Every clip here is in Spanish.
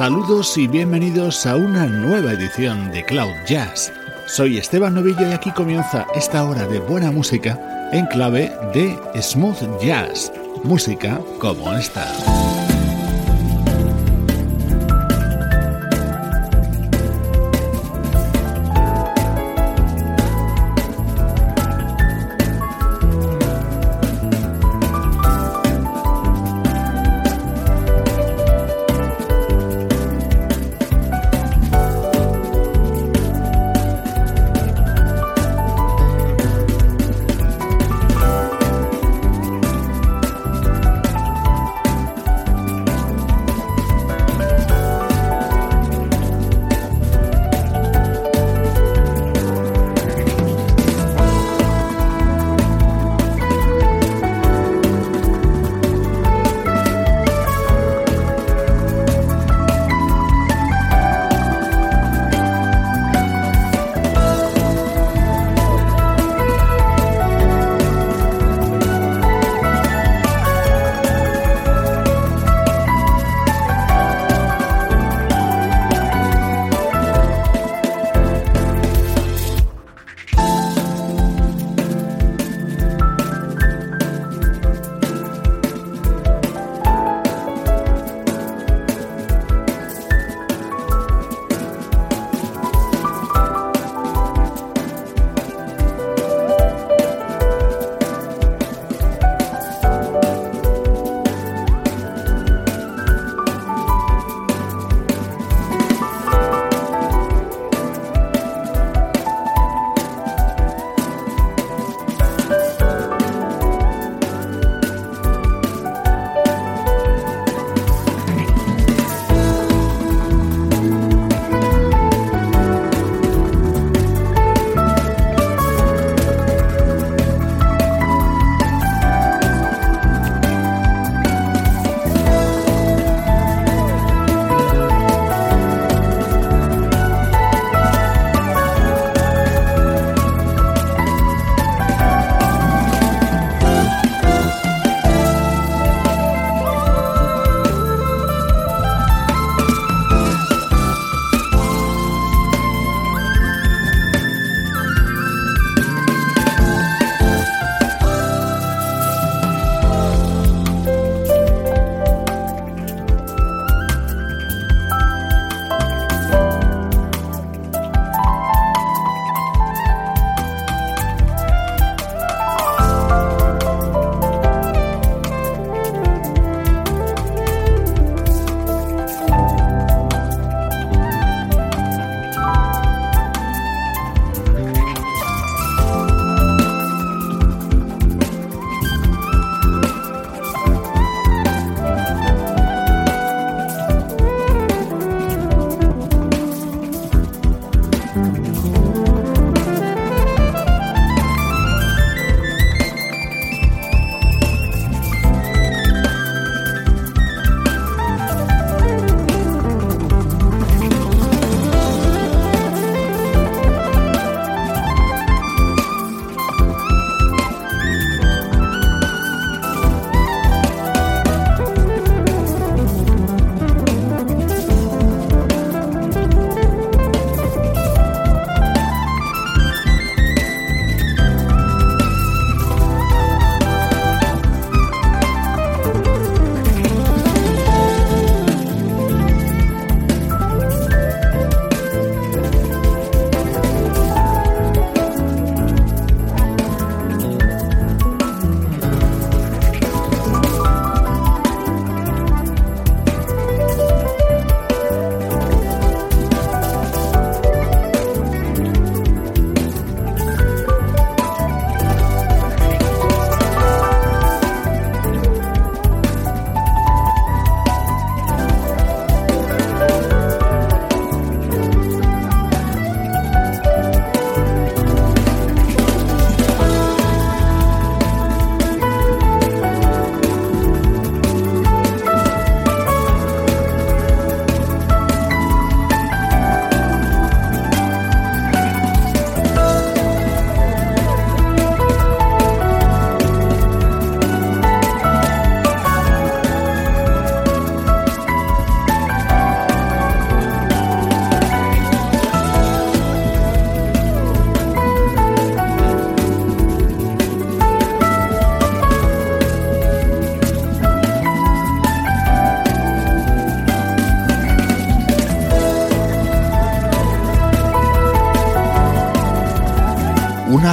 Saludos y bienvenidos a una nueva edición de Cloud Jazz. Soy Esteban Novillo y aquí comienza esta hora de buena música en clave de smooth jazz, música como esta.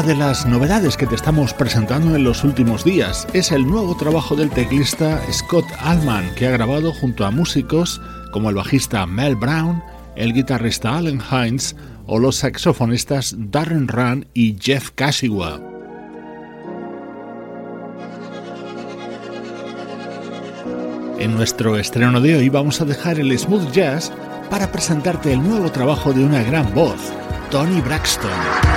De las novedades que te estamos presentando en los últimos días es el nuevo trabajo del teclista Scott Allman, que ha grabado junto a músicos como el bajista Mel Brown, el guitarrista Allen Hines o los saxofonistas Darren Run y Jeff Kashiwa. En nuestro estreno de hoy vamos a dejar el smooth jazz para presentarte el nuevo trabajo de una gran voz, Tony Braxton.